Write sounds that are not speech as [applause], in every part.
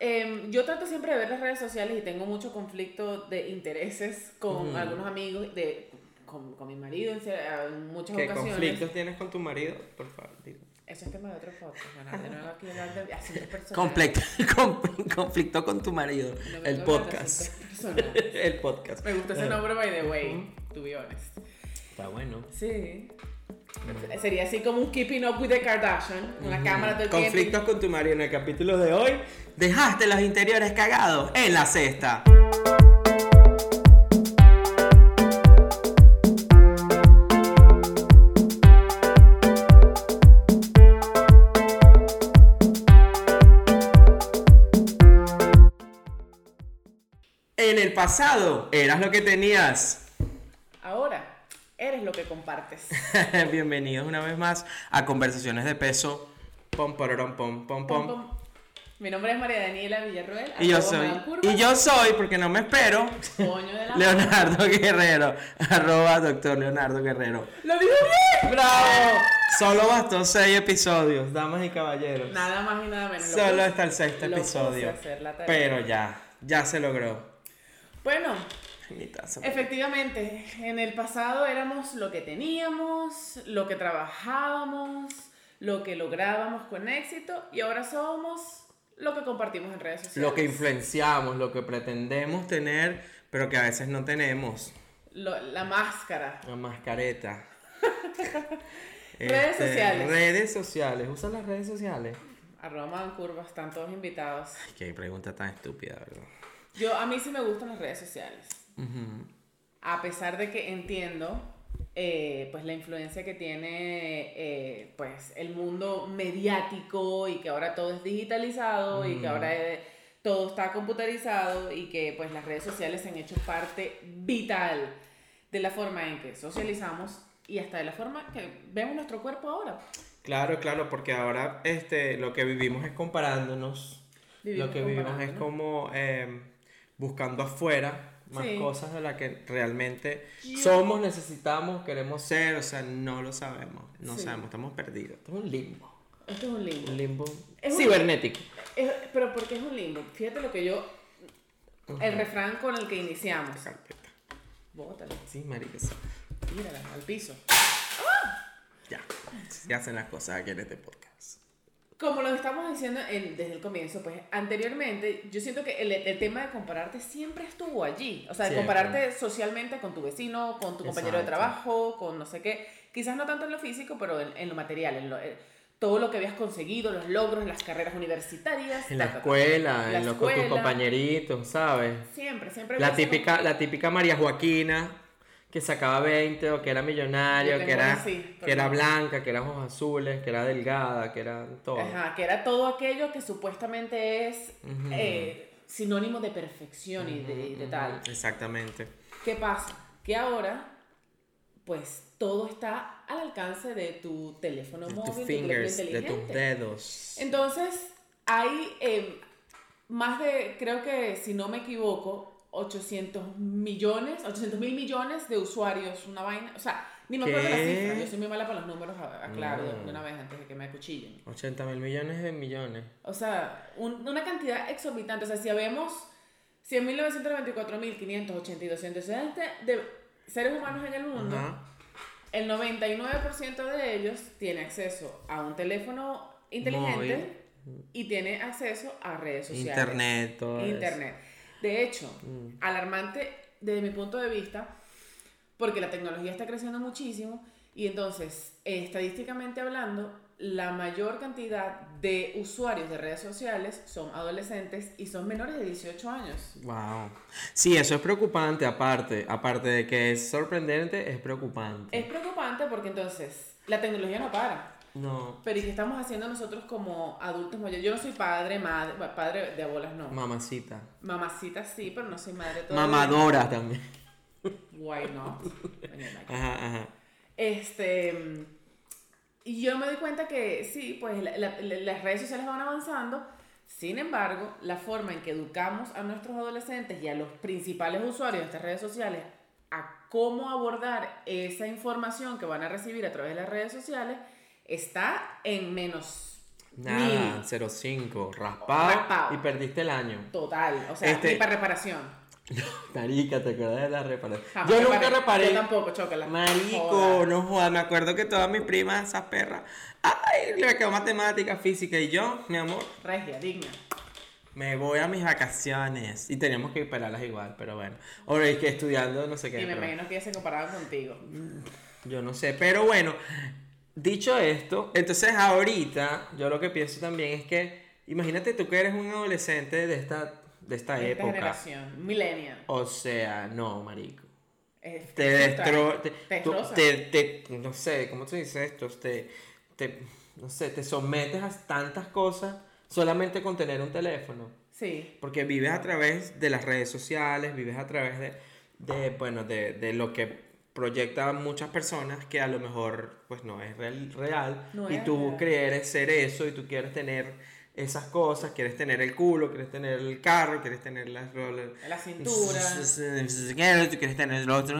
em, yo trato siempre de ver las redes sociales y tengo mucho conflicto de intereses con algunos amigos, de, con, con mi marido en, en muchas ¿Qué ocasiones. conflictos tienes con tu marido? Por favor, dime. Eso es tema de otro podcast. Bueno, de nuevo aquí hablar de asuntos personales. Conflicto, [laughs] con- conflicto con tu marido. No el podcast. [laughs] el podcast. Me gusta ese nombre, by the way, to be honest. Está bueno. Sí. Sería así como un Keeping Up with the Kardashian, una cámara todo el tiempo. Conflictos con tu marido. En el capítulo de hoy, dejaste los interiores cagados en la cesta. En el pasado eras lo que tenías. Ahora, eres lo que compartes. [laughs] Bienvenidos una vez más a Conversaciones de Peso. Pom, pom, pom, pom. Pom. Mi nombre es María Daniela Villarroel. Y yo soy, y yo soy, porque no me espero, Coño de la [laughs] Leonardo Guerrero, [laughs] arroba doctor Leonardo Guerrero. ¡Lo digo bien! ¡Bravo! Solo bastó seis episodios, damas y caballeros. Nada más y nada menos. Lo Solo puse- hasta el sexto episodio. Pero ya, ya se logró. Bueno. Efectivamente, en el pasado éramos lo que teníamos, lo que trabajábamos, lo que lográbamos con éxito y ahora somos lo que compartimos en redes sociales. Lo que influenciamos, lo que pretendemos tener, pero que a veces no tenemos. Lo- la máscara. La mascareta. [laughs] Redes sociales. Redes sociales. ¿Usan las redes sociales? Arroba Madame Curva, están todos invitados. Ay, qué pregunta tan estúpida, ¿verdad? Yo, a mí sí me gustan las redes sociales. Ujú. A pesar de que entiendo eh, pues la influencia que tiene eh, pues el mundo mediático y que ahora todo es digitalizado y que ahora eh, todo está computarizado y que pues las redes sociales se han hecho parte vital de la forma en que socializamos y hasta de la forma que vemos nuestro cuerpo ahora. Claro, claro, porque ahora este, lo que vivimos es comparándonos. Vivimos lo que vivimos es como buscando afuera más Sí. cosas de las que realmente somos, necesitamos, queremos ser, o sea, no lo sabemos, no Sí. sabemos, estamos perdidos. Esto es un limbo, Esto es un limbo. un limbo Es un- cibernético. Es- pero ¿por qué es un limbo? Fíjate lo que yo... El refrán con el que iniciamos. Carpeta. Bótalo. Sí, marica, sí. Tírala al piso. ya, se hacen las cosas aquí en este podcast. Como lo estamos diciendo en- desde el comienzo, pues anteriormente yo siento que el, el tema de compararte siempre estuvo allí. O sea, de compararte socialmente con tu vecino, con tu compañero de Exacto. trabajo, con no sé qué. Quizás no tanto en lo físico, pero en, en lo material, en lo- eh, todo lo que habías conseguido, los logros, las carreras universitarias. En la escuela, La en con tus compañeritos, ¿sabes? Siempre, siempre. La típica, la típica María Joaquina que sacaba 20 o que era millonario, que era, así, que era blanca, que era ojos azules, que era delgada, que era todo. Ajá, que era todo aquello que supuestamente es eh, sinónimo de perfección y de, tal. Exactamente. ¿Qué pasa? Que ahora, pues todo está al alcance de tu teléfono De móvil, tus tu teléfono fingers, de tus dedos. Entonces, hay eh, más de, creo que si no me equivoco, 800 millones, 800 mil millones de usuarios, una vaina. O sea, ni me acuerdo la ¿Qué? cifra. Yo soy muy mala para los números, aclaro de- No. de una vez antes de que me acuchillen. 80 mil millones de millones. O sea, un- una cantidad exorbitante. O sea, si habemos 100.994.580 y 260 de seres humanos en el mundo, Ajá. el 99% de ellos tiene acceso a un teléfono inteligente y tiene acceso a redes sociales. Internet, todo eso. De hecho, Mm. alarmante desde mi punto de vista, porque la tecnología está creciendo muchísimo y entonces, estadísticamente hablando, la mayor cantidad de usuarios de redes sociales son adolescentes y son menores de 18 años. Wow. Sí, eso es preocupante aparte. Aparte de que es sorprendente, es preocupante. Es preocupante porque entonces la tecnología no para. No. Pero ¿y qué estamos haciendo nosotros como adultos mayores? Yo no soy padre, madre, padre de abuelas no. Mamacita. Mamacita sí, pero no soy madre todavía. Mamadora también. Why not? [laughs] Ajá, ajá. Este, y yo me doy cuenta que sí, pues la- la- la- las redes sociales van avanzando. Sin embargo, la forma en que educamos a nuestros adolescentes y a los principales usuarios de estas redes sociales a cómo abordar esa información que van a recibir a través de las redes sociales está en menos Nada, 0,5. Raspado, Raspado. y perdiste el año. Total, o sea, Este- ni para reparación. [laughs] Marica, ¿te acuerdas de la reparación? Jamás Yo nunca reparé. Yo tampoco, chócala. Marico, Joda. no jodas, me acuerdo que todas mis primas, esas perras, ay, le quedó matemática, física y yo, mi amor, Regia, digna. me voy a mis vacaciones y teníamos que esperarlas igual, pero bueno, ahora es que estudiando no sé qué. Y me pero- imagino que ellas se comparaban contigo. Yo no sé, pero bueno, dicho esto, entonces ahorita yo lo que pienso también es que, imagínate tú que eres un adolescente de esta, de esta De esta época. generación, millennial. O sea, no, marico. Es- Te es destro... tú- te, te- no sé, ¿cómo se dice esto? Te, te, no sé, te sometes a tantas cosas solamente con tener un teléfono. Sí. Porque vives a través de las redes sociales, vives a través de, de bueno, de, de lo que proyectan muchas personas que a lo mejor, pues no es real, real No y es tú real. quieres ser eso y tú quieres tener esas cosas, quieres tener el culo, quieres tener el carro, quieres tener las roller, La cintura. quieres tener lo otro,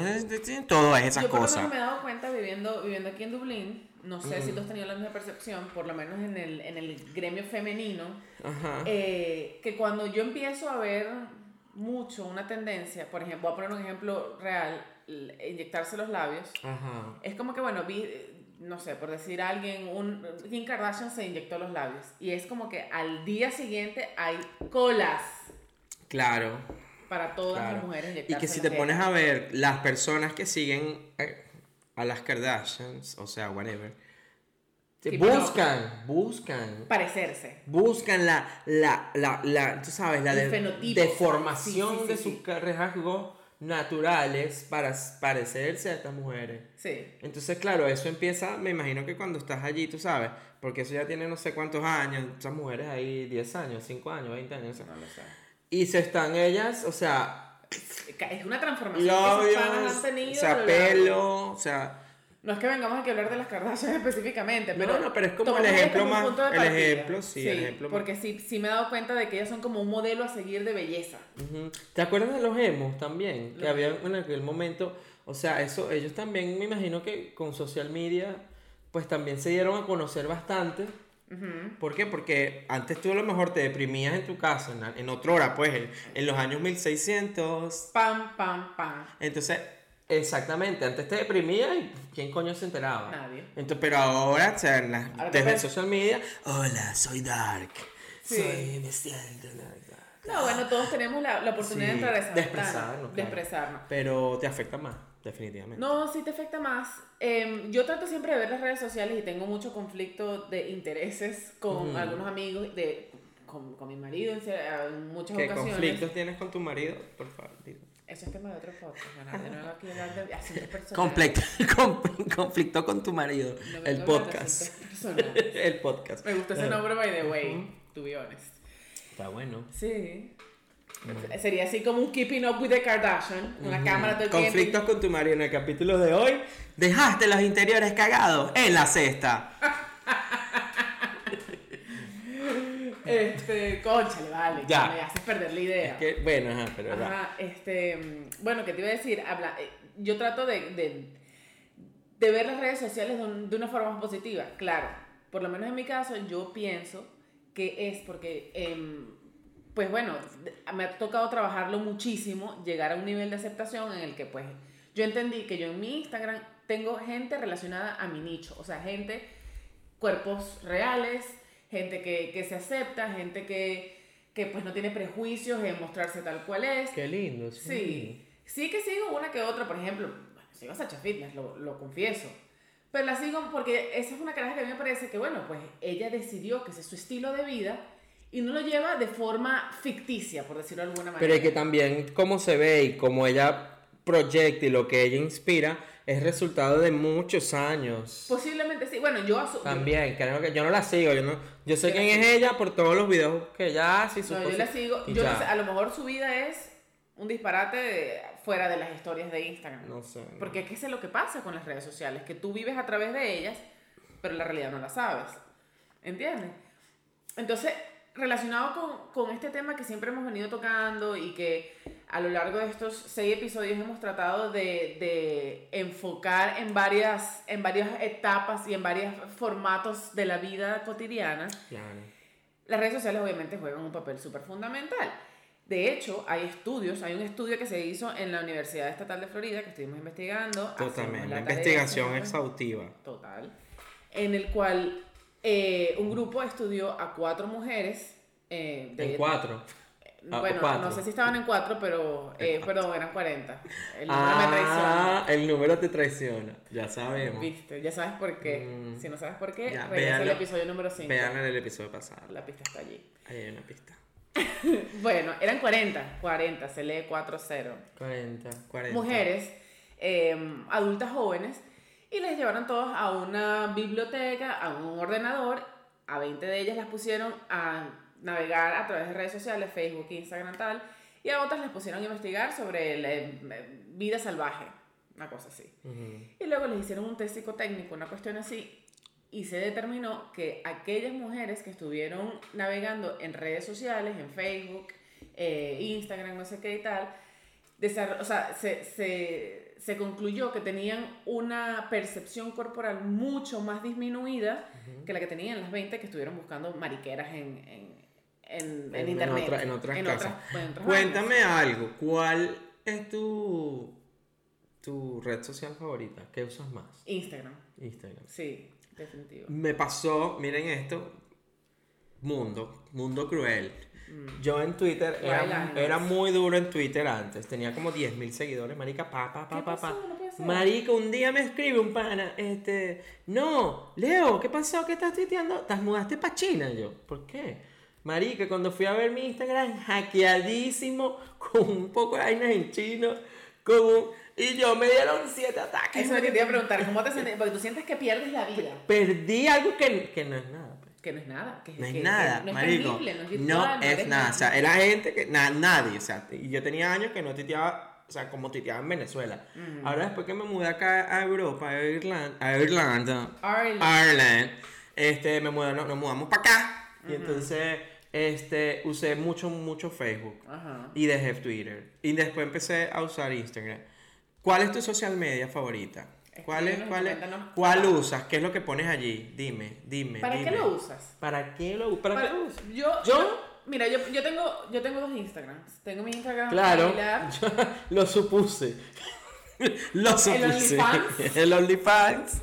todas esas Yo cosas. menos me he dado cuenta viviendo, viviendo aquí en Dublín, no sé si tú has tenido la misma percepción, por lo menos en el, en el gremio femenino, eh, que cuando yo empiezo a ver mucho una tendencia, por ejemplo, voy a poner un ejemplo real, inyectarse los labios, Ajá. es como que, bueno, vi, no sé, por decir a alguien, un, Kim Kardashian se inyectó los labios, y es como que al día siguiente hay colas Claro. para todas Claro. las mujeres Y que si te pones a ver las personas que siguen eh, a las Kardashians, o sea, whatever, no. buscan, buscan, Parecerse. buscan la, la, la, la, tú sabes, la de- deformación Sí, sí, sí, de sí. sus rasgos naturales para parecerse a estas mujeres. Sí. Entonces, claro, eso empieza, me imagino que cuando estás allí, tú sabes, porque eso ya tiene no sé cuántos años, esas mujeres ahí 10 años, 5 años, 20 años, no lo sé. y se están ellas, o sea, Es una transformación que panas labios, han tenido. o sea, pelo, o sea, No es que vengamos aquí a hablar de las Kardashian [laughs] específicamente, pero. No, no, pero es como el ejemplo como más- el ejemplo, sí, el ejemplo más- Porque sí, sí me he dado cuenta de que ellas son como un modelo a seguir de belleza. ¿Te acuerdas de los emos también? Que había en aquel momento, o sea, eso, ellos también me imagino que con social media, pues también se dieron a conocer bastante. ¿Por qué? Porque antes tú a lo mejor te deprimías en tu casa, en otra hora, pues, en, en los años 1600. Pam, pam, pam. Entonces, exactamente, antes te deprimías y ¿quién coño se enteraba? Nadie. Entonces, pero ahora, o sea, en las- Ahora desde ves- social media, hola, soy Dark. Sí. Soy, la- No, bueno, todos tenemos la, la oportunidad Sí, de entrar a esa de expresarnos, De claro. expresarnos. Pero te afecta más, definitivamente. No, sí te afecta más. Em, yo trato siempre de ver las redes sociales y tengo mucho conflicto de intereses con algunos amigos, de, con, con mi marido en, muchas ¿Qué ocasiones. conflictos tienes con tu marido? Por favor, dime. Eso es tema de otro podcast, de nuevo aquí hablar de asuntos personales. Conflicto, [laughs] con- conflicto con tu marido. No el podcast. [laughs] el podcast. Me gustó ese nombre, by the way, to be honest. Está bueno. Sí. Sería así como un Keeping Up with the Kardashian, una cámara todo el tiempo. Conflictos con tu marido. En el capítulo de hoy, dejaste los interiores cagados en la cesta. [laughs] Este, conchale, vale, Ya. me haces perder la idea. Es que, bueno, ajá, pero. Ajá, este, bueno, que te iba a decir, habla, eh, yo trato de, de, de ver las redes sociales de, un- de una forma más positiva, claro, por lo menos en mi caso yo pienso que es porque, em, pues bueno, me ha tocado trabajarlo muchísimo, llegar a un nivel de aceptación en el que pues yo entendí que yo en mi Instagram tengo gente relacionada a mi nicho, o sea, gente, cuerpos reales, gente que, que se acepta, gente que, que pues no tiene prejuicios en mostrarse tal cual es. Qué lindo, sí. Sí, sí que sigo una que otra, por ejemplo, bueno, sigo a Sacha Fitness, lo, lo confieso. Pero la sigo porque esa es una caraja que a mí me parece que, bueno, pues ella decidió que ese es su estilo de vida y no lo lleva de forma ficticia, por decirlo de alguna manera. Pero es que también cómo se ve y cómo ella proyecta y lo que ella inspira es resultado de muchos años. Posiblemente sí. Bueno, yo asumo. También, creo que yo no la sigo, yo no, yo sé Yo quién es ella por todos los videos que ella hace y sus No, yo la sigo. Yo no sé, a lo mejor su vida es un disparate de- fuera de las historias de Instagram. No sé. no. Porque es que eso es lo que pasa con las redes sociales, que tú vives a través de ellas, pero la realidad no la sabes. ¿Entiendes? Entonces, relacionado con, con, este tema que siempre hemos venido tocando y que a lo largo de estos seis episodios hemos tratado de, de enfocar en varias, en varias etapas y en varios formatos de la vida cotidiana, las redes sociales obviamente juegan un papel súper fundamental. De hecho, hay estudios, hay un estudio que se hizo en la Universidad Estatal de Florida que estuvimos investigando. Totalmente, una investigación exhaustiva. Total. En el cual eh, un grupo estudió a cuatro mujeres. Eh, de, ¿En cuatro? Ah, bueno, no sé si estaban en cuatro, pero eh, perdón, eran 40. El número ah, me traiciona. El número te traiciona, ya sabemos. Viste, ya sabes por qué. Mm. Si no sabes por qué, regresa el episodio número 5. Vean el episodio pasado. La pista está allí. Ahí hay una pista. [laughs] bueno, eran 40, 40, se lee 4-0. 40, 40. Mujeres, em, adultas jóvenes, y les llevaron todos a una biblioteca, a un ordenador, a 20 de ellas las pusieron a navegar a través de redes sociales, Facebook, Instagram, tal, y a otras les pusieron a investigar sobre la eh, vida salvaje, una cosa así. Y luego les hicieron un test psicotécnico, una cuestión así, y se determinó que aquellas mujeres que estuvieron navegando en redes sociales, en Facebook, eh, Instagram, no sé qué y tal, o sea, se, se, se, concluyó que tenían una percepción corporal mucho más disminuida que la que tenían las 20 que estuvieron buscando mariqueras en, en, en, internet. en otras casas. Cuéntame algo, ¿cuál es tu, tu red social favorita? ¿Qué usas más? Instagram. Instagram. Sí. Definitivo. Me pasó, miren esto, mundo, mundo cruel. Mm. Yo en Twitter era, era, muy duro en Twitter antes, tenía como 10.000 seguidores, marica, pa, pa, pa, pa, pa. Marica, un día me escribe un pana, este, no, Leo, ¿qué pasó? ¿Qué estás tuiteando? ¿Te mudaste para China? Yo, ¿por qué? Marica, cuando fui a ver mi Instagram, hackeadísimo, con un poco de vainas en chino, con un y yo me dieron siete ataques. Eso es lo que te iba a preguntar, ¿cómo te sientes? Porque tú sientes que pierdes la vida. Perdí algo que, que no es nada. Que no es nada. Que, no es nada, no marico. Es no es, no es nada. O sea, era gente que, nadie. O sea, y yo tenía años que no titeaba, o sea, como titeaba en Venezuela. Ahora después que me mudé acá a Europa, a Irlanda, a Irlanda, Ireland, este, me mudé, nos, mudamos para acá. Y entonces este, usé mucho, mucho Facebook. Y dejé Twitter. Y después empecé a usar Instagram. ¿Cuál es tu social media favorita? ¿Cuál, es, cuál, ¿Cuál usas? ¿Qué es lo que pones allí? Dime, dime. ¿Para qué lo usas? ¿Para qué lo, para qué lo usas? Yo, yo, mira, yo, yo, tengo, yo tengo dos Instagrams. Tengo mi Instagram Claro, [laughs] lo supuse. [laughs] lo supuse. [laughs] ¿El OnlyFans? El OnlyFans.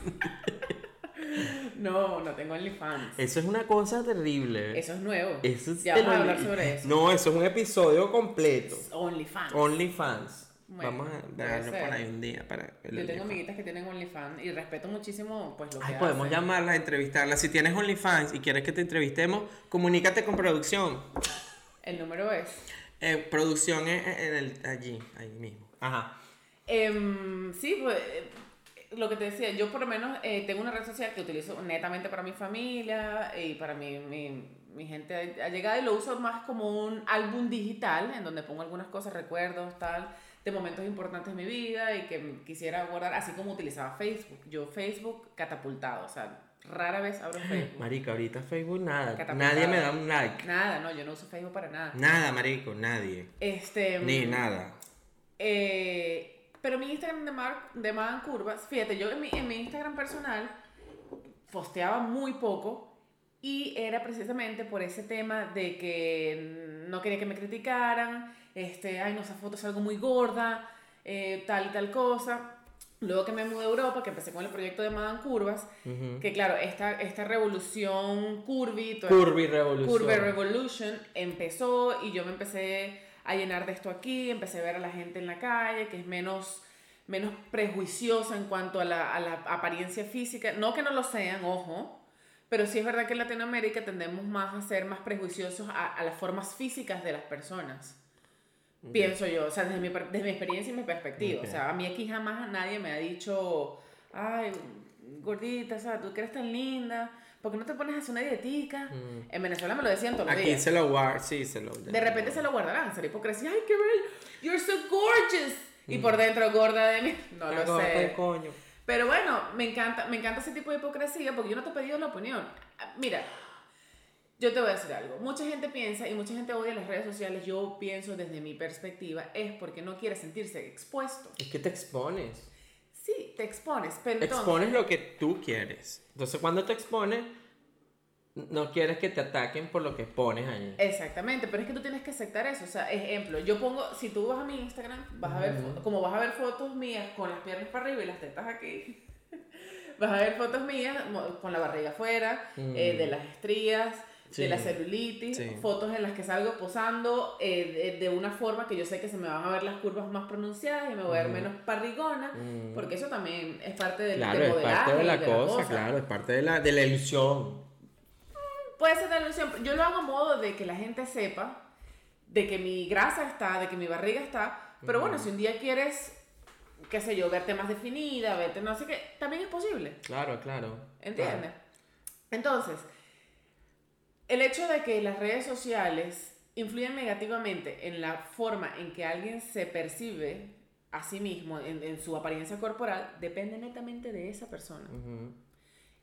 No, no tengo OnlyFans. Eso es una cosa terrible. Eso es nuevo. Eso es ya vamos a hablar sobre eso. No, eso es un episodio completo. OnlyFans. OnlyFans. Vamos a darlo por ahí un día para Yo tengo amiguitas que tienen OnlyFans y respeto muchísimo pues lo Ay, que podemos llamarlas, entrevistarlas. Si tienes OnlyFans y quieres que te entrevistemos, comunícate con producción. El número es. Eh, producción es en el, allí, ahí mismo. Ajá. Em, sí, pues eh, lo que te decía, yo por lo menos eh, tengo una red social que utilizo netamente para mi familia y para mi, mi, mi gente allegada y lo uso más como un álbum digital en donde pongo algunas cosas, recuerdos, tal de momentos importantes de mi vida y que quisiera guardar, así como utilizaba Facebook. Yo Facebook catapultado, o sea, rara vez abro [laughs] Facebook. Marica, ahorita Facebook nada. Nadie me da un like. Nada, no, yo no uso Facebook para nada. Nada, marico, nadie. Este... Ni nada. Eh, pero mi Instagram de, Mar, de Curvas, fíjate, yo en mi, en mi Instagram personal posteaba muy poco y era precisamente por ese tema de que no quería que me criticaran, este, ay, no, esa foto es algo muy gorda, eh, tal y tal cosa. Luego que me mudé a Europa, que empecé con el proyecto de Madame Curvas, que claro, esta, esta revolución curvy, Curvy Revolution. Curvy Revolution empezó y yo me empecé a llenar de esto aquí, empecé a ver a la gente en la calle, que es menos, menos prejuiciosa en cuanto a la, a la apariencia física. No que no lo sean, ojo, pero sí es verdad que en Latinoamérica tendemos más a ser más prejuiciosos a, a las formas físicas de las personas. Pienso yo, o sea, desde mi, desde mi experiencia y mi perspectiva. O sea, a mí aquí jamás nadie me ha dicho, ay, gordita, o sea, tú que eres tan linda, ¿por qué no te pones a hacer una dietica? Mm. En Venezuela me lo decían todos los aquí días. Se lo guardan, sí, se lo De repente se lo guardarán, será hipocresía, ay, qué bello, you're so gorgeous. Y mm. por dentro gorda de mí, [laughs] no lo sé. Coño. Pero bueno, me encanta, me encanta ese tipo de hipocresía porque yo no te he pedido la opinión. Mira, yo te voy a decir algo. Mucha gente piensa y mucha gente odia las redes sociales. Yo pienso desde mi perspectiva es porque no quiere sentirse expuesto. Es que te expones. Sí, te expones, pero Expones lo que tú quieres. Entonces, cuando te expones, no quieres que te ataquen por lo que pones ahí. Exactamente, pero es que tú tienes que aceptar eso. O sea, ejemplo, yo pongo, si tú vas a mi Instagram, vas a ver, como vas a ver fotos mías con las piernas para arriba y las tetas aquí, [laughs] vas a ver fotos mías con la barriga afuera, eh, de las estrías, de la celulitis, fotos en las que salgo posando eh, de, una forma que yo sé que se me van a ver las curvas más pronunciadas y me voy a ver menos parrigona, porque eso también es parte del claro, es parte de la, cosa, claro, es parte de la, de la ilusión. Puede ser de la ilusión, yo lo hago a modo de que la gente sepa de que mi grasa está, de que mi barriga está, pero bueno, si un día quieres qué sé yo, verte más definida, verte no sé qué, también es posible. Claro, claro. ¿Entiendes? Entonces, el hecho de que las redes sociales influyen negativamente en la forma en que alguien se percibe a sí mismo, en, su apariencia corporal, depende netamente de esa persona.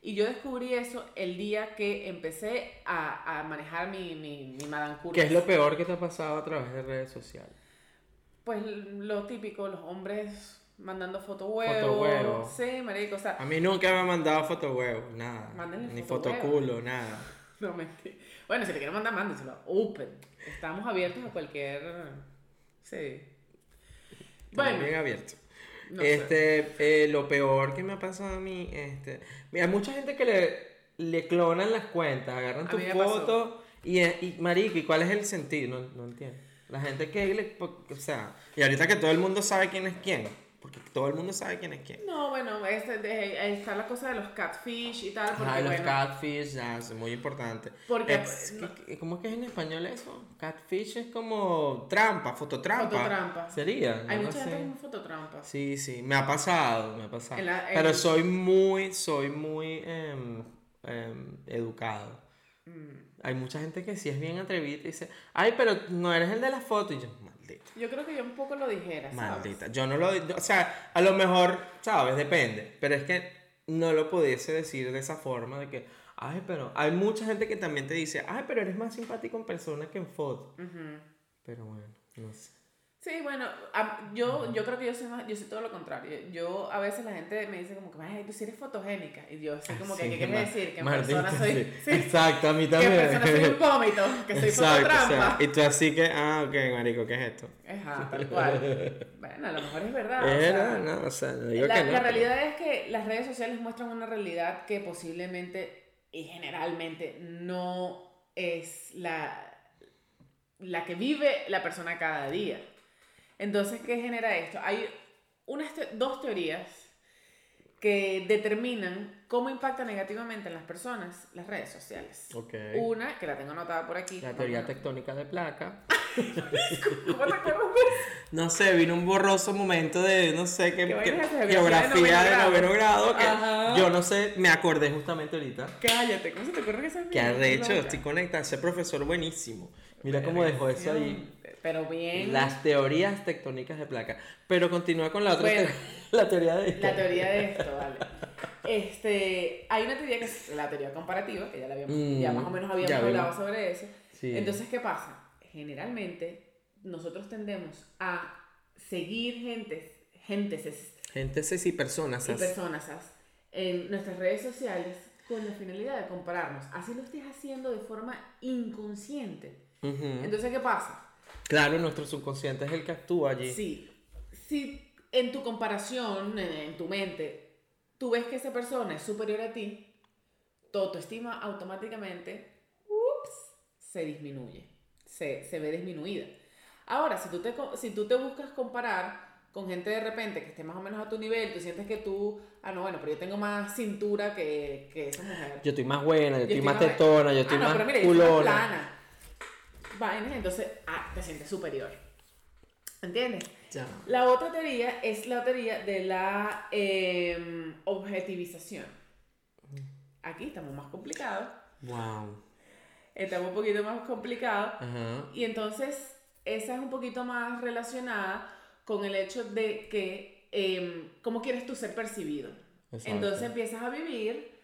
Y yo descubrí eso el día que empecé a, a manejar mi, mi, mi ¿Qué es lo peor que te ha pasado a través de redes sociales? Pues lo típico, los hombres mandando foto huevo. Sí, marico, o sea. A mí nunca me han mandado foto huevo, nada. Ni foto culo, nada. [laughs] No, mentira. Bueno, si le quieren mandar, mándenselo. Open. Estamos abiertos a cualquier. Sí. Bueno. Bien abierto. este, eh, lo peor que me ha pasado a mí, este. Mira, hay mucha gente que le, le clonan las cuentas, agarran tu foto y, y, marico, ¿y cuál es el sentido? No, no entiendo. La gente que le, o sea, y ahorita que todo el mundo sabe quién es quién porque todo el mundo sabe quién es quién. No, bueno, este, de, está la cosa de los catfish y tal. Porque, los catfish, ya, es muy importante. Porque, es, ¿Cómo es que es en español eso? Catfish es como trampa, fototrampa. Fototrampa. Sería. Hay mucha gente como fototrampa. Sí, sí, me ha pasado, me ha pasado. Pero soy muy, soy muy em, educado. Mm. Hay mucha gente que sí es bien atrevida y dice, ay, pero no eres el de la foto. Y yo, yo creo que yo un poco lo dijera, ¿sabes? Maldita. Yo no lo... O sea, a lo mejor, ¿sabes? Depende. Pero es que no lo pudiese decir de esa forma de que... Ay, pero... Hay mucha gente que también te dice, ay, pero eres más simpático en persona que en foto. Pero bueno, no sé. Sí, bueno, yo, yo creo que yo soy, más, yo soy todo lo contrario. Yo, a veces la gente me dice como que, ay, tú sí eres fotogénica. Y yo sé como que, ¿qué quieres decir? Que en persona soy... [laughs] Sí. Exacto, a mí también. Que en persona soy un vómito, que soy fototrampa. y tú así que, ah, ok, marico, ¿qué es esto? Ajá, tal cual. bueno, a lo mejor es verdad. Era, no, o sea, no digo la, que no. La realidad es que las redes sociales muestran una realidad que posiblemente y generalmente no es la, la que vive la persona cada día. Entonces, ¿qué genera esto? Hay unas dos teorías que determinan cómo impacta negativamente en las personas las redes sociales. Okay. Una, que la tengo anotada por aquí. La teoría tectónica de placa. [laughs] ¿Cómo te No sé, vino un borroso momento de, no sé, qué, geografía de noveno grado, que yo no sé, me acordé justamente ahorita. Cállate, ¿cómo se te ocurre que se Que de hecho estoy conectado, ese profesor buenísimo. Mira cómo dejó eso ahí. Pero bien. Las teorías tectónicas de placa. Pero continúa con la otra [laughs] la teoría de esto. La teoría de esto, vale. Este, hay una teoría que es la teoría comparativa, que ya, la habíamos, ya mm, más o menos habíamos hablado sobre eso. Entonces, ¿qué pasa? Generalmente, nosotros tendemos a seguir gentes, gentes, gentes y personas. Y personas en nuestras redes sociales con la finalidad de compararnos. Así lo estés haciendo de forma inconsciente. Entonces, ¿qué pasa? Claro, nuestro subconsciente es el que actúa allí. Sí. Si en tu comparación, en, tu mente, tú ves que esa persona es superior a ti, tu autoestima automáticamente se disminuye, se, se, ve disminuida. Ahora, si tú, te, si tú te buscas comparar con gente de repente que esté más o menos a tu nivel, tú sientes que tú, ah, no, bueno, pero yo tengo más cintura que, que esa mujer. Yo estoy más buena, yo, estoy, más tetona, yo estoy ah, más pero culona vainas, entonces ah, te sientes superior. ¿Entiendes? La otra teoría es la teoría de la em, objetivización. Aquí estamos más complicados. Wow. Estamos un poquito más complicados. Y entonces, esa es un poquito más relacionada con el hecho de que, eh, ¿cómo quieres tú ser percibido? Entonces empiezas a vivir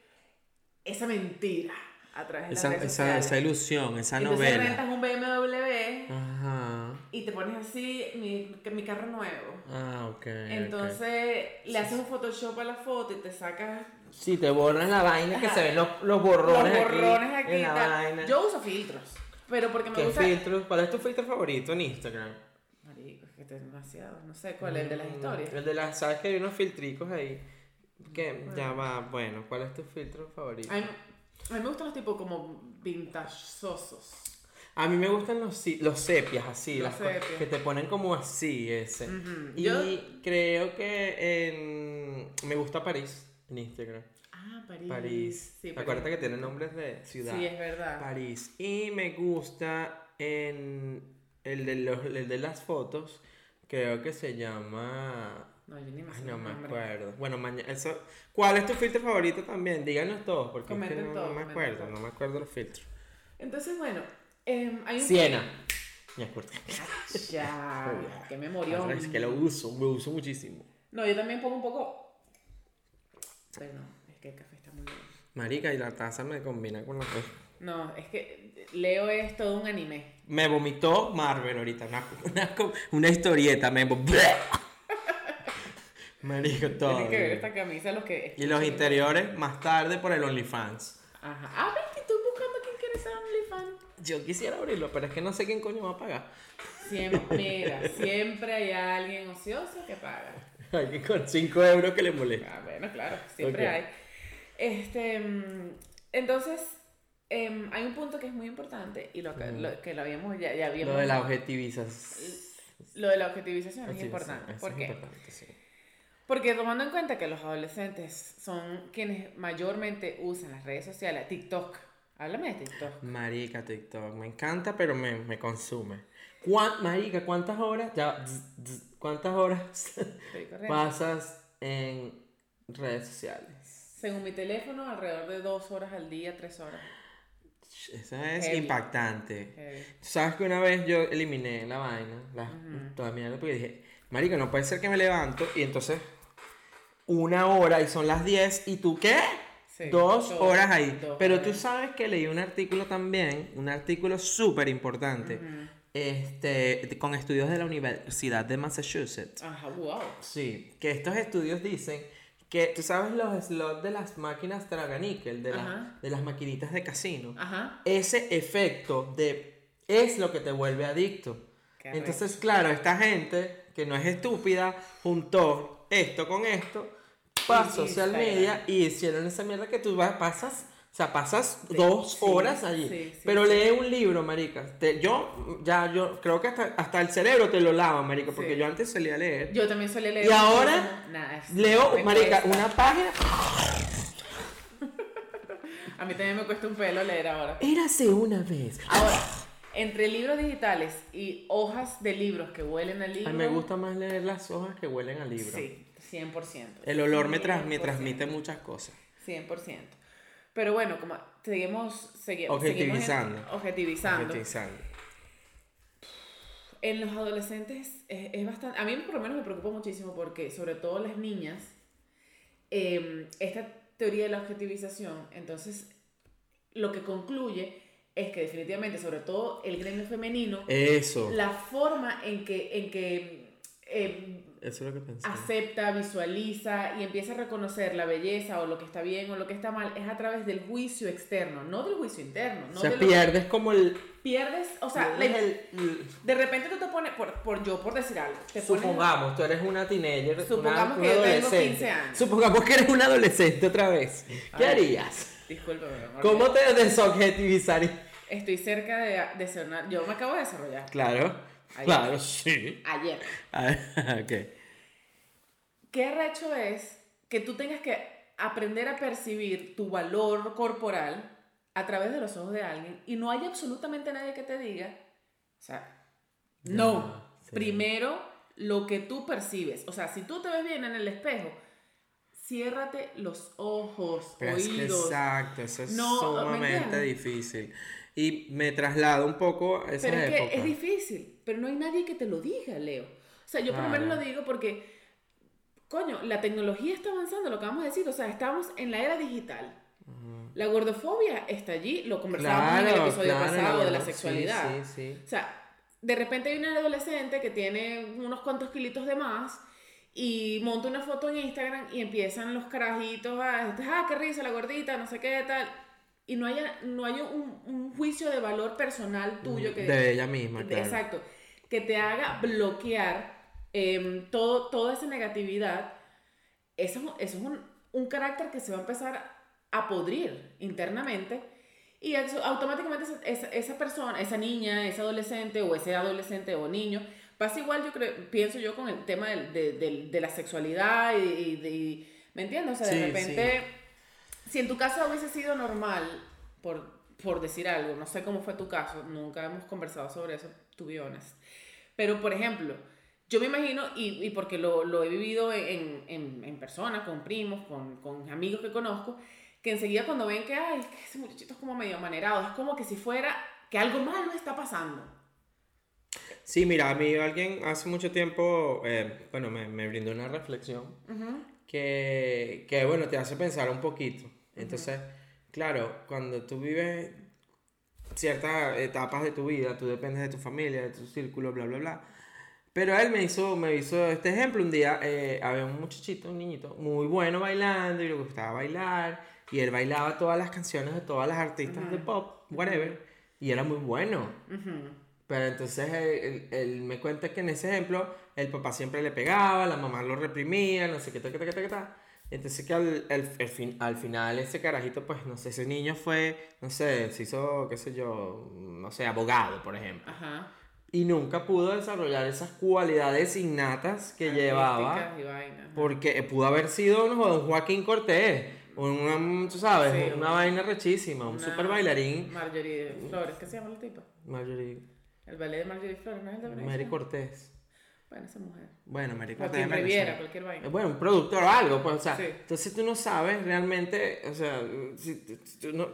esa mentira a través de esa, las redes esa, esa ilusión, esa Entonces novela. rentas un BMW Ajá. y te pones así, mi, mi carro nuevo. Ah, ok. Entonces le haces un Photoshop a la foto y te sacas Sí, te borras la vaina que Ajá. se ven los, los borrones, los borrones aquí, en y la vaina. Yo uso filtros, pero porque me ¿Qué gusta... filtro? ¿Cuál es tu filtro favorito en Instagram? Marico, es que este es demasiado, no sé cuál es el de las Mm, historias. El de las, ¿sabes que hay unos filtricos ahí? Que ya va, bueno, ¿cuál es tu filtro favorito? A mí, a mí me gustan los tipos como vintageosos. A mí me gustan los, los sepias así, Los las sepias. que te ponen como así ese. Y Yo- creo que en- me gusta París en Instagram. Ah, París. París. Sí, Acuérdate París. que tiene nombres de ciudad. Sí, es verdad. París. Y me gusta en el de, los, el de las fotos, creo que se llama... No, yo ni me Ay, no me acuerdo. Bueno, mañana. Eso... ¿Cuál es tu filtro favorito también? Díganos todos, porque es que no, todo, no me acuerdo, todo. no me acuerdo los filtros. Entonces, bueno, em, hay un... Siena. Me acuerdo. [laughs] Ya, qué memoria. Es que lo uso, lo uso muchísimo. No, yo también pongo un poco... Pero no, es que el café está muy bien. Marica, y la taza me combina con la cosa. No, es que Leo es todo un anime. Me vomitó Marvel ahorita, una, una, una historieta, me vo- [laughs] Marico, todo. Tienen que ver esta camisa, los que... Y los interiores más tarde por el OnlyFans. Ajá. Ah, ves que estoy buscando quién quiere ser OnlyFans. Yo quisiera abrirlo, pero es que no sé quién coño va a pagar. Siempre, mira, siempre hay alguien ocioso que paga. [laughs] Alguien con 5 euros que le molesta. Ah, bueno, claro, siempre hay. Este, mm, entonces, em, hay un punto que es muy importante y lo que, lo, que lo habíamos, ya, ya habíamos... Lo de la objetivización. Lo de la objetivización es importante. ¿Por qué? sí. Porque tomando en cuenta que los adolescentes son quienes mayormente usan las redes sociales, TikTok. Háblame de TikTok. Marica, TikTok. Me encanta, pero me, me consume. ¿Cuán- Marica, ¿cuántas horas? Ya, ¿cuántas horas [laughs] pasas en redes sociales? Según mi teléfono, alrededor de dos horas al día, tres horas. Eso es Heavy. impactante. Heavy. ¿Sabes que una vez yo eliminé la vaina? La, Toda mierda, porque dije, Marica, no puede ser que me levanto y entonces una hora y son las 10 y tú qué? Sí, dos dos, horas ahí. dos Pero horas. tú sabes que leí un artículo también, un artículo súper importante, este, con estudios de la Universidad de Massachusetts. Ajá, wow. Sí, que estos estudios dicen que, tú sabes los slots de las máquinas Traganickel, de, la- de las maquinitas de casino. Ajá. Ese efecto de es lo que te vuelve adicto. Qué Entonces, claro, esta gente que no es estúpida juntó esto con esto para social media y hicieron esa mierda que tú vas, pasas, o sea, pasas Sí, dos sí, horas allí. sí, pero lee un libro, marica. Te- yo ya yo creo que hasta, hasta el cerebro te lo lava, marica, porque yo antes solía leer. Yo también solía leer. Y ahora. Nada, Leo, marica, cuesta. una página. [laughs] A mí también me cuesta un pelo leer ahora. Érase una vez. Ahora, entre libros digitales y hojas de libros que huelen a libro. A mí me gusta más leer las hojas que huelen a libro. Sí, 100%. El olor me, tras- me 100%. transmite muchas cosas. 100%. Pero bueno, como seguimos, segui- Objetivizando. seguimos objetivizando. Objetivizando. En los adolescentes es, es bastante, a mí por lo menos me preocupa muchísimo porque sobre todo las niñas, eh, esta teoría de la objetivización, entonces lo que concluye es que definitivamente, sobre todo el gremio femenino, Eso. la forma en que, en que eh, Eso es lo que pensé. acepta, visualiza y empieza a reconocer la belleza o lo que está bien o lo que está mal es a través del juicio externo, no del juicio interno. No o sea, pierdes como el. pierdes, o sea, pierdes el- de repente tú te pones, por, por yo, por decir algo, te pones- supongamos, tú eres una teenager. Supongamos una, que una yo tengo adolescente. 15 años. Supongamos que eres una adolescente otra vez. ¿Qué Ay. harías? Discúlpame. ¿Cómo te desobjetivizarías? Estoy cerca de, de ser una, yo me acabo de desarrollar Claro. Ayer. Claro, sí. ayer. Ah, [laughs] ok. ¿Qué arrecho es que tú tengas que aprender a percibir tu valor corporal a través de los ojos de alguien y no hay absolutamente nadie que te diga, o sea, no, No, sí. primero lo que tú percibes, o sea, si tú te ves bien en el espejo, ciérrate los ojos, Pero es que exacto, eso es No, ¿me sumamente difícil. Y me traslado un poco a esa Pero es época. que es difícil, pero no hay nadie que te lo diga, Leo. O sea, yo por lo menos Claro. lo digo porque, coño, la tecnología está avanzando, lo que vamos a decir, o sea, estamos en la era digital. La gordofobia está allí, lo conversábamos en el episodio pasado de la sexualidad. Sí, sí, O sea, de repente hay una adolescente que tiene unos cuantos kilitos de más y monta una foto en Instagram y empiezan los carajitos a, ah, qué risa la gordita, no sé qué tal. Y no, haya, no hay un, un juicio de valor personal tuyo que... De ella misma, claro. Exacto. Que te haga bloquear em, todo, toda esa negatividad. Eso, eso es un, un carácter que se va a empezar a podrir internamente y automáticamente esa, esa, persona, esa niña, ese adolescente o ese adolescente o niño, pasa igual, yo creo, pienso yo con el tema de, de, de, la sexualidad y, de, ¿me entiendes? O sea, de repente, si en tu caso hubiese sido normal, por, por decir algo, no sé cómo fue tu caso, nunca hemos conversado sobre eso, to be honest. Pero, por ejemplo, yo me imagino, y, y porque lo, lo, he vivido en, en, en persona, con primos, con, con amigos que conozco, que enseguida cuando ven que, ay, que ese muchachito es como medio manerado, es como que si fuera que algo malo está pasando. Sí, mira, a mí alguien hace mucho tiempo, eh, bueno, me, me, brindó una reflexión que, que, bueno, te hace pensar un poquito. Entonces, claro, cuando tú vives ciertas etapas de tu vida, tú dependes de tu familia, de tu círculo, bla, bla, bla. Pero él me hizo, me hizo este ejemplo. Un día eh, había un muchachito, un niñito, muy bueno bailando y le gustaba bailar. Y él bailaba todas las canciones de todas las artistas de pop, whatever, y era muy bueno. Pero entonces él, él, me cuenta que en ese ejemplo el papá siempre le pegaba, la mamá lo reprimía, no sé qué, qué, qué, qué, qué. Entonces que al, el, fin, al final ese carajito, pues no sé, ese niño fue, no sé, se hizo, qué sé yo, no sé, abogado, por ejemplo. Ajá. Y nunca pudo desarrollar esas cualidades innatas que llevaba. Porque pudo haber sido un Joaquín Cortés una, tú sabes, una vaina rechísima, un super bailarín. Marjorie Flores, ¿qué se llama la tipa? Marjorie. El ballet de Marjorie Flores, ¿no es el de Mary Cortés. Bueno, esa mujer. Bueno, Mary Cortés. Cualquier Riviera, cualquier vaina. Bueno, un productor o algo, pues, o sea, entonces tú no sabes realmente, o sea, si,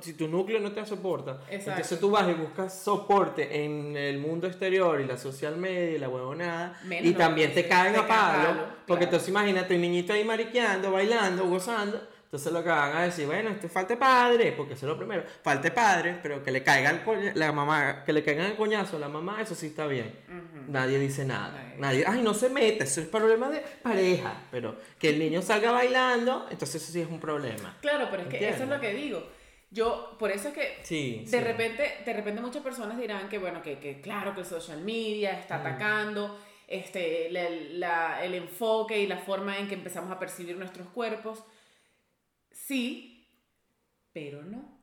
si, tu núcleo no te soporta, entonces tú vas y buscas soporte en el mundo exterior y la social media y la huevonada, y también te caen a palo, porque entonces imagínate un niñito ahí mariqueando, bailando, gozando, entonces lo que van a decir, bueno, este falte padre, porque eso es lo primero, falte padre, pero que le caiga el la mamá, que le caigan el coñazo a la mamá, eso sí está bien. Nadie dice nada. Nadie, ay, no se mete, eso es problema de pareja, pero que el niño salga bailando, entonces eso sí es un problema. Claro, pero es que eso es lo que digo. Yo, por eso es que sí, de repente, de repente muchas personas dirán que bueno, que, que claro que el social media está atacando este, la, el enfoque y la forma en que empezamos a percibir nuestros cuerpos. Sí, pero no.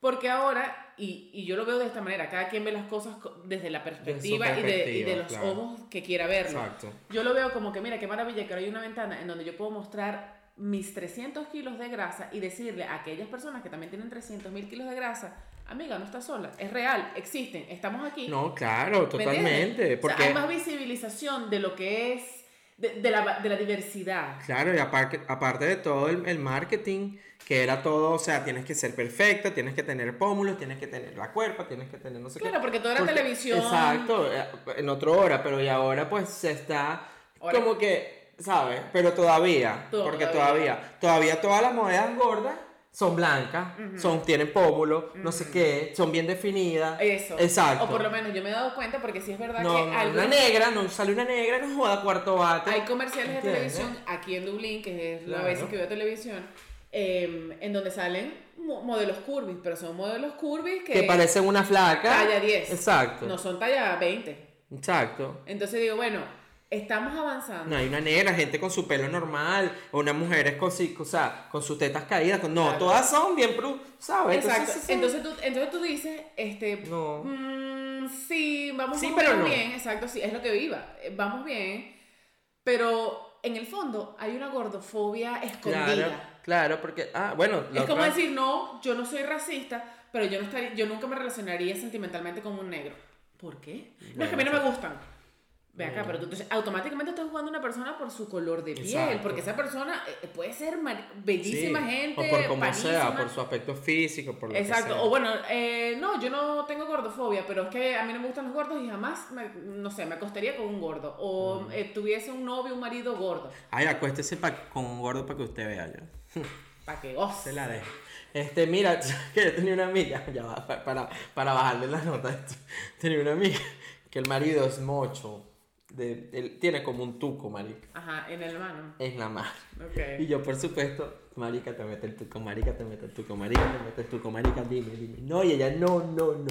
Porque ahora, y, y, yo lo veo de esta manera, cada quien ve las cosas desde la perspectiva, y, de, y, de, los ojos que quiera verlo. Exacto. Yo lo veo como que, mira, qué maravilla que ahora hay una ventana en donde yo puedo mostrar mis 300 kilos de grasa y decirle a aquellas personas que también tienen 300 mil kilos de grasa, amiga, no estás sola, es real, existen, estamos aquí. No, claro, totalmente. Porque... hay más visibilización de lo que es de, de, la, de la diversidad. Claro, y aparte, aparte de todo el, el, marketing, que era todo, o sea, tienes que ser perfecta, tienes que tener pómulos, tienes que tener la cuerpa, tienes que tener no sé qué. Claro, porque todo era televisión. Exacto, eh, en otra hora, pero y ahora pues se está como que, ¿sabes? Pero todavía, porque todavía, todavía todas las monedas gordas son blancas, son, tienen pómulos, no sé qué, son bien definidas. Eso. Exacto. O por lo menos yo me he dado cuenta porque sí es verdad que. No, una negra, no sale una negra, no joda cuarto bate. Hay comerciales de televisión aquí en Dublín, que es la vez que veo televisión, em, en donde salen modelos curvis, pero son modelos curvis que. Que parecen una flaca. Talla 10. Exacto. No son talla 20. Exacto. Entonces digo, bueno Estamos avanzando. No, hay una negra, gente con su pelo normal, o unas mujeres con, o sea, con sus tetas caídas. no, todas son bien, ¿sabes? Exacto. Entonces, tú, entonces tú dices, este, no. Mm, sí, vamos sí, pero bien, exacto, sí, es lo que viva. Eh, vamos bien, pero en el fondo hay una gordofobia escondida. Claro, claro porque, ah, bueno. Es como decir, no, yo no soy racista, pero yo, no estaría, yo nunca me relacionaría sentimentalmente con un negro. ¿Por qué? no, es que a mí no me gustan. Ve acá, pero tú entonces, automáticamente estás jugando a una persona por su color de piel, porque esa persona eh, puede ser bellísima gente, o por como sea, por su aspecto físico, por lo Exacto, que sea. o bueno, eh, no, yo no tengo gordofobia, pero es que a mí no me gustan los gordos y jamás, me, no sé, me acostaría con un gordo, o eh, tuviese un novio, un marido gordo. Ay, acuéstese con un gordo para que usted vea, [laughs] para que goce. Se la deje. Este, mira, [laughs] que yo tenía una amiga, [laughs] ya va, para, para bajarle las notas, tenía una amiga que el marido es mocho. De, él tiene como un tuco, marica. Ajá, en el mano. En la mano. Okay. [laughs] Y yo, por supuesto, marica, te mete el tuco, marica, te mete el tuco, marica, te mete el tuco, marica, dime, dime. No, y ella, no, no, no.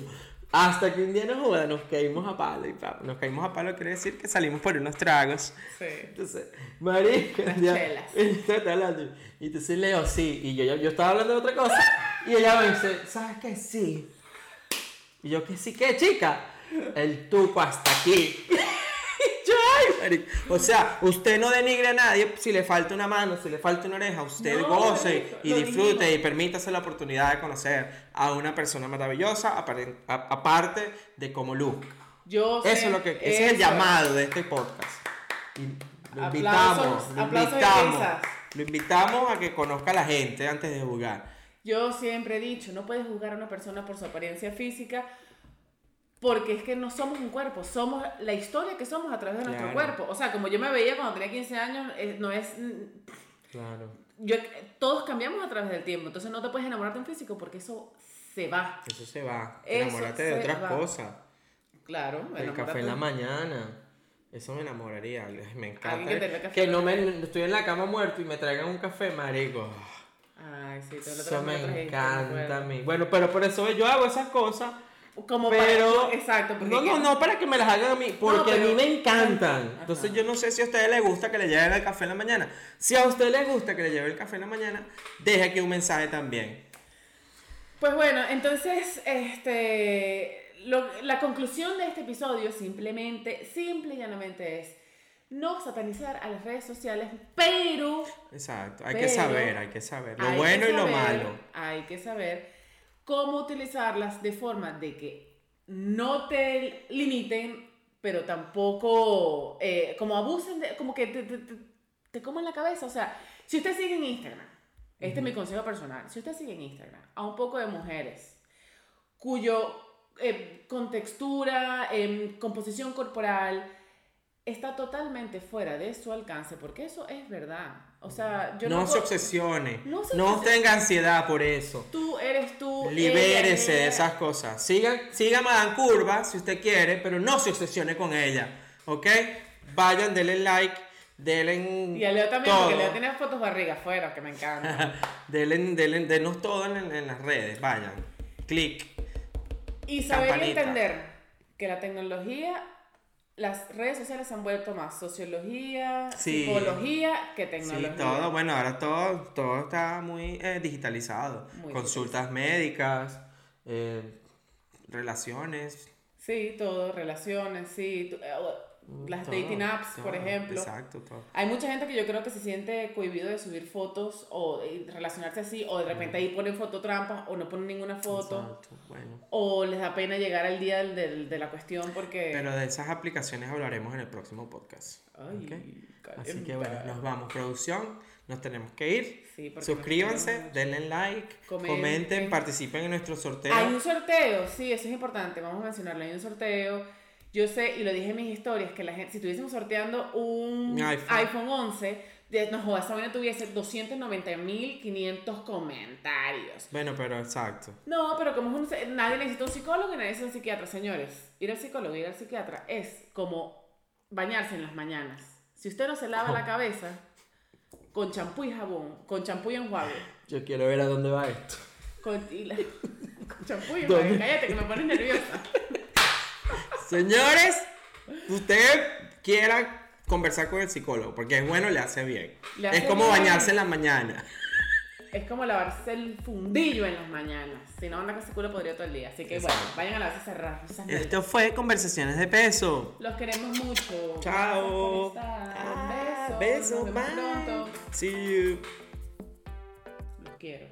Hasta que un día nos joda, nos caímos a palo. Y pa, nos caímos a palo quiere decir que salimos por unos tragos. Sí. Entonces, marica, Unas ya, chelas. [laughs] Y entonces Leo, sí. Y yo, yo, yo estaba hablando de otra cosa. Y ella me dice, ¿sabes qué? Sí. Y yo, ¿qué sí? ¿Qué, chica? El tuco hasta aquí. O sea, usted no denigre a nadie si le falta una mano, si le falta una oreja. Usted No, goce y disfrute y permítase la oportunidad de conocer a una persona maravillosa, aparte de como Luz. Yo Eso es lo que ese es el llamado de este podcast. Y lo Aplausos, invitamos, lo invitamos, lo invitamos a que conozca a la gente antes de jugar. Yo siempre he dicho, no puedes juzgar a una persona por su apariencia física porque es que no somos un cuerpo, somos la historia que somos a través de nuestro Claro. cuerpo. O sea, como yo me veía cuando tenía 15 años, eh, no es... Claro. Yo, todos cambiamos a través del tiempo, entonces no te puedes enamorar de un físico porque eso se va. Eso se va. Eso Enamórate de otras va. cosas. Claro, El café en la mañana. Eso me enamoraría. Me encanta. Que café Que no me estoy en la cama muerto y me traigan un café, marico. Ay, sí, tú lo Eso me encanta a mí. Bueno, pero por eso yo hago esas cosas. Como Pero. para... Exacto, No, no, no para que me las hagan a mí, porque a pero- mí me encantan. Ajá. Entonces yo no sé si a ustedes les gusta que le lleven el café en la mañana. Si a usted les gusta que le lleve el café en la mañana, deje aquí un mensaje también. Pues bueno, entonces, este, lo- la conclusión de este episodio simplemente, simple y llanamente es no satanizar a las redes sociales, pero Exacto, hay que saber, hay que saber lo hay bueno y lo malo. Hay que saber cómo utilizarlas de forma de que no te limiten, pero tampoco eh, como abusen, de, como que te, te, te, te coman la cabeza. O sea, si usted sigue en Instagram, este es mi consejo personal, si usted sigue en Instagram a un poco de mujeres cuyo eh, contextura, em, composición corporal está totalmente fuera de su alcance, porque eso es verdad. O sea, yo no, no se obsesione, No se no obsesione. tenga ansiedad por eso. Tú eres tú. Libérese de es esas cosas. Siga, siga a Madame Curva si usted quiere, pero no se obsesione con ella. ¿Ok? Vayan, denle like, denle. Y a Leo también, todo. porque Leo tiene fotos barriga afuera, que me encanta. [laughs] denle, denle- denos todo en, en las redes. Vayan. Clic. Y saber y entender que la tecnología, las redes sociales han vuelto más sociología, Sí. psicología que Sí, tecnología. todo, bueno, ahora todo, todo está muy eh, digitalizado. Muy Consultas médicas, eh, relaciones. Sí, todo, relaciones, sí. Eh, las todo, dating apps, por todo, ejemplo. Exacto, todo. Hay mucha gente que yo creo que se siente cohibido de subir fotos o de relacionarse así, o de repente ahí ponen fototrampas o no ponen ninguna foto, Exacto, bueno. o les da pena llegar al día del- del- de la cuestión porque... Pero de esas aplicaciones hablaremos en el próximo podcast. Ay, ¿ok? Así que bueno, nos vamos, producción. Nos tenemos que ir. Sí, Suscríbanse, denle like, Comenten. comenten, participen en nuestro sorteo. Hay un sorteo, sí, eso es importante, vamos a mencionarlo. Hay un sorteo. Yo sé, y lo dije en mis historias, que la gente, si estuviésemos sorteando un iPhone. iPhone. 11, de, no jodas, esa vaina tuviese 290.500 comentarios. Bueno, pero exacto. No, pero como es un, nadie necesita un psicólogo y nadie necesita un psiquiatra, señores. Ir al psicólogo, ir al psiquiatra es como bañarse en las mañanas. Si usted no se lava la cabeza con champú y jabón, con champú y enjuague, Yo quiero ver a dónde va esto. con, la- [laughs] con champú y enjuague, cállate que me pones nerviosa. [laughs] Señores, usted quiera conversar con el psicólogo, porque es bueno, le hace bien. Le es como bien. bañarse en la mañana. Es como lavarse el fundillo en las mañanas. Si no, anda con ese culo podría todo el día. Así que bueno, vayan a lavarse cerrar. Esto fue Conversaciones de Peso. Los queremos mucho. Chao. Ah, Un beso. beso, Nos vemos bye. pronto. See you. Los quiero.